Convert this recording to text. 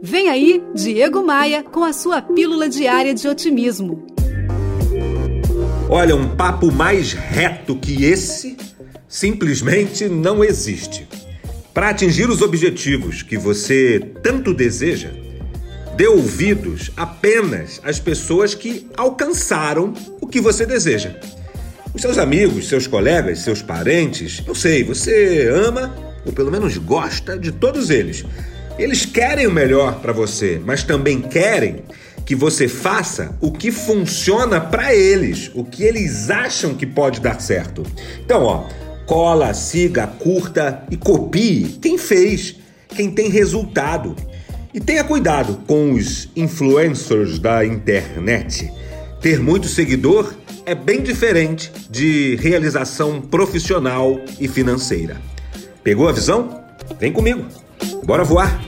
Vem aí, Diego Maia, com a sua pílula diária de otimismo. Olha, um papo mais reto que esse simplesmente não existe. Para atingir os objetivos que você tanto deseja, dê ouvidos apenas às pessoas que alcançaram o que você deseja. Os seus amigos, seus colegas, seus parentes, eu sei, você ama ou pelo menos gosta de todos eles. Eles querem o melhor para você, mas também querem que você faça o que funciona para eles, o que eles acham que pode dar certo. Então, ó, cola, siga, curta e copie quem fez, quem tem resultado. E tenha cuidado com os influencers da internet. Ter muito seguidor é bem diferente de realização profissional e financeira. Pegou a visão? Vem comigo. Bora voar!